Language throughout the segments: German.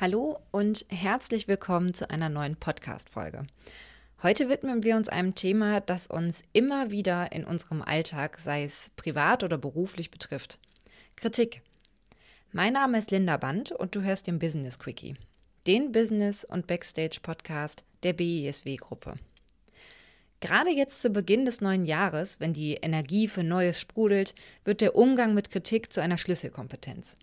Hallo und herzlich willkommen zu einer neuen Podcast-Folge. Heute widmen wir uns einem Thema, das uns immer wieder in unserem Alltag, sei es privat oder beruflich, betrifft. Kritik. Mein Name ist Linda Band und du hörst den Business Quickie, den Business- und Backstage-Podcast der BISW-Gruppe. Gerade jetzt zu Beginn des neuen Jahres, wenn die Energie für Neues sprudelt, wird der Umgang mit Kritik zu einer Schlüsselkompetenz.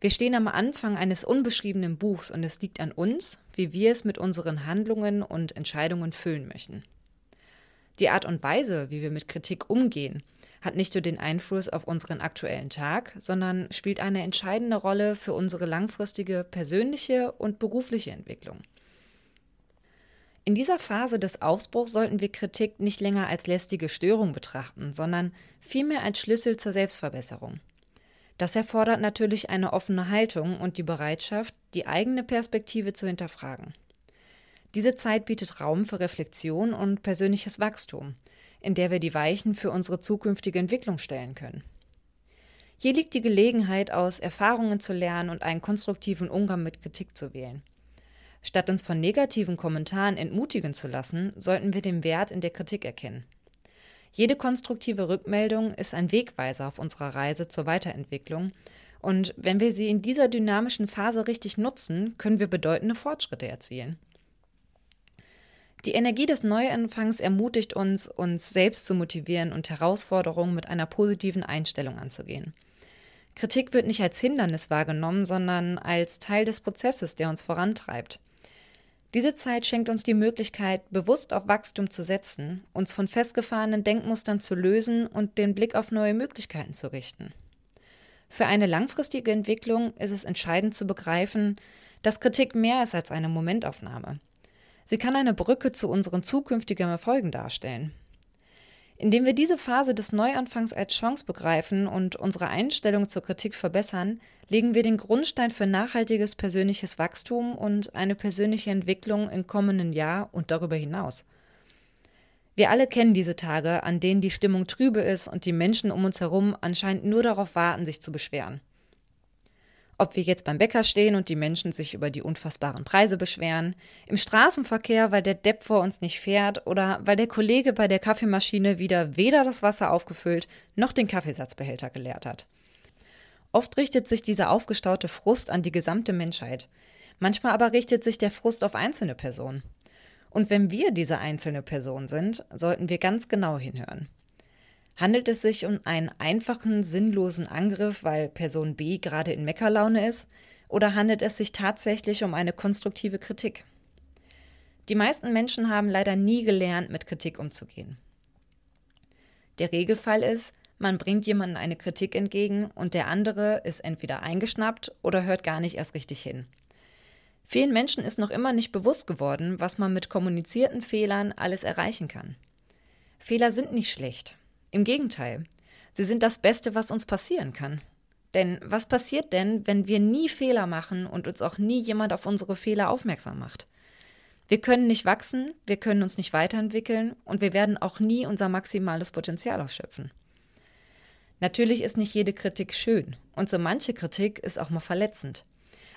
Wir stehen am Anfang eines unbeschriebenen Buchs und es liegt an uns, wie wir es mit unseren Handlungen und Entscheidungen füllen möchten. Die Art und Weise, wie wir mit Kritik umgehen, hat nicht nur den Einfluss auf unseren aktuellen Tag, sondern spielt eine entscheidende Rolle für unsere langfristige persönliche und berufliche Entwicklung. In dieser Phase des Aufbruchs sollten wir Kritik nicht länger als lästige Störung betrachten, sondern vielmehr als Schlüssel zur Selbstverbesserung. Das erfordert natürlich eine offene Haltung und die Bereitschaft, die eigene Perspektive zu hinterfragen. Diese Zeit bietet Raum für Reflexion und persönliches Wachstum, in der wir die Weichen für unsere zukünftige Entwicklung stellen können. Hier liegt die Gelegenheit, aus Erfahrungen zu lernen und einen konstruktiven Umgang mit Kritik zu wählen. Statt uns von negativen Kommentaren entmutigen zu lassen, sollten wir den Wert in der Kritik erkennen. Jede konstruktive Rückmeldung ist ein Wegweiser auf unserer Reise zur Weiterentwicklung. Und wenn wir sie in dieser dynamischen Phase richtig nutzen, können wir bedeutende Fortschritte erzielen. Die Energie des Neuanfangs ermutigt uns, uns selbst zu motivieren und Herausforderungen mit einer positiven Einstellung anzugehen. Kritik wird nicht als Hindernis wahrgenommen, sondern als Teil des Prozesses, der uns vorantreibt. Diese Zeit schenkt uns die Möglichkeit, bewusst auf Wachstum zu setzen, uns von festgefahrenen Denkmustern zu lösen und den Blick auf neue Möglichkeiten zu richten. Für eine langfristige Entwicklung ist es entscheidend zu begreifen, dass Kritik mehr ist als eine Momentaufnahme. Sie kann eine Brücke zu unseren zukünftigen Erfolgen darstellen. Indem wir diese Phase des Neuanfangs als Chance begreifen und unsere Einstellung zur Kritik verbessern, legen wir den Grundstein für nachhaltiges persönliches Wachstum und eine persönliche Entwicklung im kommenden Jahr und darüber hinaus. Wir alle kennen diese Tage, an denen die Stimmung trübe ist und die Menschen um uns herum anscheinend nur darauf warten, sich zu beschweren. Ob wir jetzt beim Bäcker stehen und die Menschen sich über die unfassbaren Preise beschweren, im Straßenverkehr, weil der Depp vor uns nicht fährt oder weil der Kollege bei der Kaffeemaschine wieder weder das Wasser aufgefüllt noch den Kaffeesatzbehälter geleert hat. Oft richtet sich dieser aufgestaute Frust an die gesamte Menschheit. Manchmal aber richtet sich der Frust auf einzelne Personen. Und wenn wir diese einzelne Person sind, sollten wir ganz genau hinhören. Handelt es sich um einen einfachen, sinnlosen Angriff, weil Person B gerade in Meckerlaune ist, oder handelt es sich tatsächlich um eine konstruktive Kritik? Die meisten Menschen haben leider nie gelernt, mit Kritik umzugehen. Der Regelfall ist, man bringt jemandem eine Kritik entgegen und der andere ist entweder eingeschnappt oder hört gar nicht erst richtig hin. Vielen Menschen ist noch immer nicht bewusst geworden, was man mit kommunizierten Fehlern alles erreichen kann. Fehler sind nicht schlecht. Im Gegenteil, sie sind das Beste, was uns passieren kann. Denn was passiert denn, wenn wir nie Fehler machen und uns auch nie jemand auf unsere Fehler aufmerksam macht? Wir können nicht wachsen, wir können uns nicht weiterentwickeln und wir werden auch nie unser maximales Potenzial ausschöpfen. Natürlich ist nicht jede Kritik schön und so manche Kritik ist auch mal verletzend.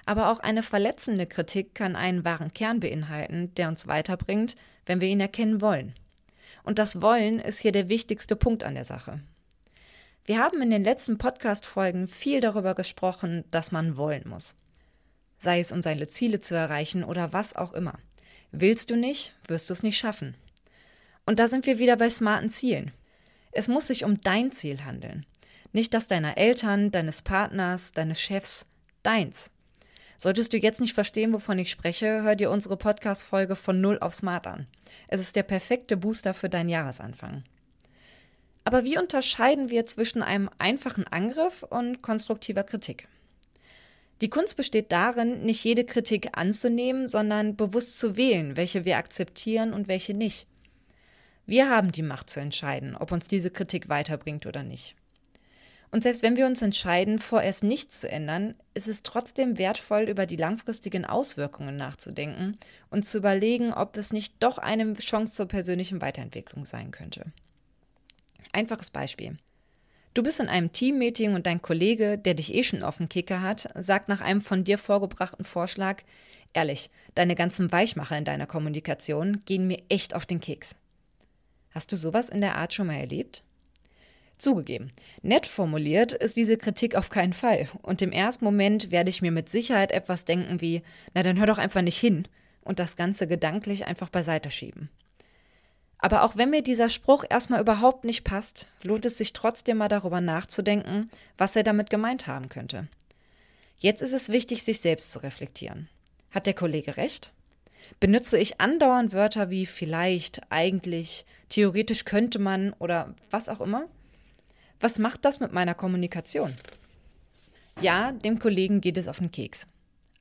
Aber auch eine verletzende Kritik kann einen wahren Kern beinhalten, der uns weiterbringt, wenn wir ihn erkennen wollen. Und das Wollen ist hier der wichtigste Punkt an der Sache. Wir haben in den letzten Podcast-Folgen viel darüber gesprochen, dass man wollen muss. Sei es um seine Ziele zu erreichen oder was auch immer. Willst du nicht, wirst du es nicht schaffen. Und da sind wir wieder bei smarten Zielen. Es muss sich um dein Ziel handeln. Nicht das deiner Eltern, deines Partners, deines Chefs, deins. Solltest du jetzt nicht verstehen, wovon ich spreche, hör dir unsere Podcast-Folge von Null auf Smart an. Es ist der perfekte Booster für deinen Jahresanfang. Aber wie unterscheiden wir zwischen einem einfachen Angriff und konstruktiver Kritik? Die Kunst besteht darin, nicht jede Kritik anzunehmen, sondern bewusst zu wählen, welche wir akzeptieren und welche nicht. Wir haben die Macht zu entscheiden, ob uns diese Kritik weiterbringt oder nicht. Und selbst wenn wir uns entscheiden, vorerst nichts zu ändern, ist es trotzdem wertvoll, über die langfristigen Auswirkungen nachzudenken und zu überlegen, ob es nicht doch eine Chance zur persönlichen Weiterentwicklung sein könnte. Einfaches Beispiel. Du bist in einem Teammeeting und dein Kollege, der dich eh schon auf den Kicker hat, sagt nach einem von dir vorgebrachten Vorschlag, ehrlich, deine ganzen Weichmacher in deiner Kommunikation gehen mir echt auf den Keks. Hast du sowas in der Art schon mal erlebt? Zugegeben, nett formuliert ist diese Kritik auf keinen Fall. Und im ersten Moment werde ich mir mit Sicherheit etwas denken wie, na dann hör doch einfach nicht hin und das Ganze gedanklich einfach beiseite schieben. Aber auch wenn mir dieser Spruch erstmal überhaupt nicht passt, lohnt es sich trotzdem mal darüber nachzudenken, was er damit gemeint haben könnte. Jetzt ist es wichtig, sich selbst zu reflektieren. Hat der Kollege recht? Benutze ich andauernd Wörter wie vielleicht, eigentlich, theoretisch könnte man oder was auch immer? Was macht das mit meiner Kommunikation? Ja, dem Kollegen geht es auf den Keks.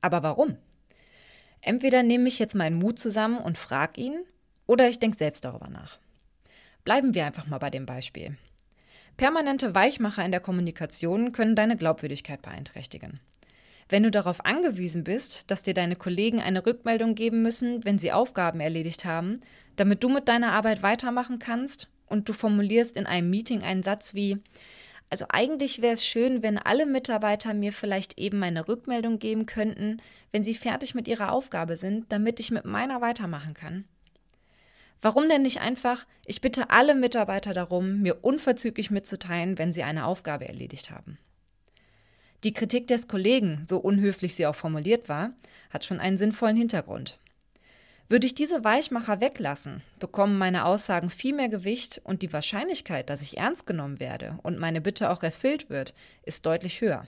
Aber warum? Entweder nehme ich jetzt meinen Mut zusammen und frage ihn, oder ich denke selbst darüber nach. Bleiben wir einfach mal bei dem Beispiel. Permanente Weichmacher in der Kommunikation können deine Glaubwürdigkeit beeinträchtigen. Wenn du darauf angewiesen bist, dass dir deine Kollegen eine Rückmeldung geben müssen, wenn sie Aufgaben erledigt haben, damit du mit deiner Arbeit weitermachen kannst und du formulierst in einem Meeting einen Satz wie also eigentlich wäre es schön, wenn alle Mitarbeiter mir vielleicht eben eine Rückmeldung geben könnten, wenn sie fertig mit ihrer Aufgabe sind, damit ich mit meiner weitermachen kann. Warum denn nicht einfach, ich bitte alle Mitarbeiter darum, mir unverzüglich mitzuteilen, wenn sie eine Aufgabe erledigt haben. Die Kritik des Kollegen, so unhöflich sie auch formuliert war, hat schon einen sinnvollen Hintergrund. Würde ich diese Weichmacher weglassen, bekommen meine Aussagen viel mehr Gewicht und die Wahrscheinlichkeit, dass ich ernst genommen werde und meine Bitte auch erfüllt wird, ist deutlich höher.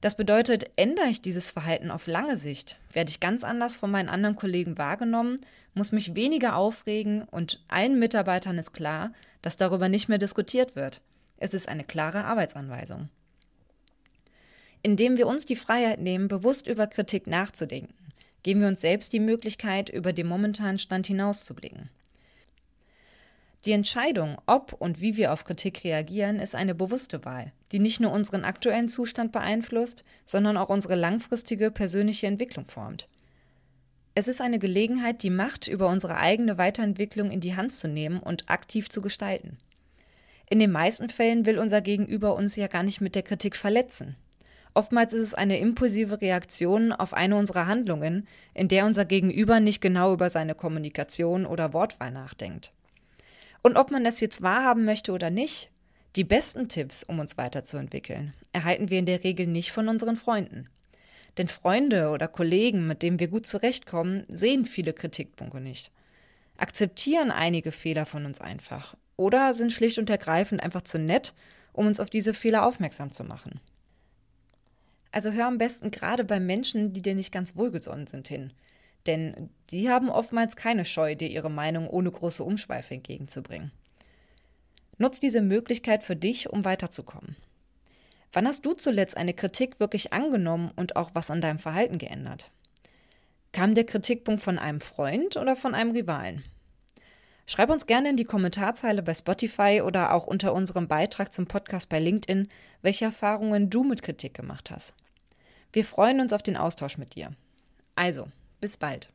Das bedeutet, ändere ich dieses Verhalten auf lange Sicht, werde ich ganz anders von meinen anderen Kollegen wahrgenommen, muss mich weniger aufregen und allen Mitarbeitern ist klar, dass darüber nicht mehr diskutiert wird. Es ist eine klare Arbeitsanweisung. Indem wir uns die Freiheit nehmen, bewusst über Kritik nachzudenken, geben wir uns selbst die Möglichkeit, über den momentanen Stand hinauszublicken. Die Entscheidung, ob und wie wir auf Kritik reagieren, ist eine bewusste Wahl, die nicht nur unseren aktuellen Zustand beeinflusst, sondern auch unsere langfristige persönliche Entwicklung formt. Es ist eine Gelegenheit, die Macht über unsere eigene Weiterentwicklung in die Hand zu nehmen und aktiv zu gestalten. In den meisten Fällen will unser Gegenüber uns ja gar nicht mit der Kritik verletzen. Oftmals ist es eine impulsive Reaktion auf eine unserer Handlungen, in der unser Gegenüber nicht genau über seine Kommunikation oder Wortwahl nachdenkt. Und ob man das jetzt wahrhaben möchte oder nicht, die besten Tipps, um uns weiterzuentwickeln, erhalten wir in der Regel nicht von unseren Freunden. Denn Freunde oder Kollegen, mit denen wir gut zurechtkommen, sehen viele Kritikpunkte nicht, akzeptieren einige Fehler von uns einfach oder sind schlicht und ergreifend einfach zu nett, um uns auf diese Fehler aufmerksam zu machen. Also hör am besten gerade bei Menschen, die dir nicht ganz wohlgesonnen sind, hin. Denn die haben oftmals keine Scheu, dir ihre Meinung ohne große Umschweife entgegenzubringen. Nutz diese Möglichkeit für dich, um weiterzukommen. Wann hast du zuletzt eine Kritik wirklich angenommen und auch was an deinem Verhalten geändert? Kam der Kritikpunkt von einem Freund oder von einem Rivalen? Schreib uns gerne in die Kommentarzeile bei Spotify oder auch unter unserem Beitrag zum Podcast bei LinkedIn, welche Erfahrungen du mit Kritik gemacht hast. Wir freuen uns auf den Austausch mit dir. Also, bis bald.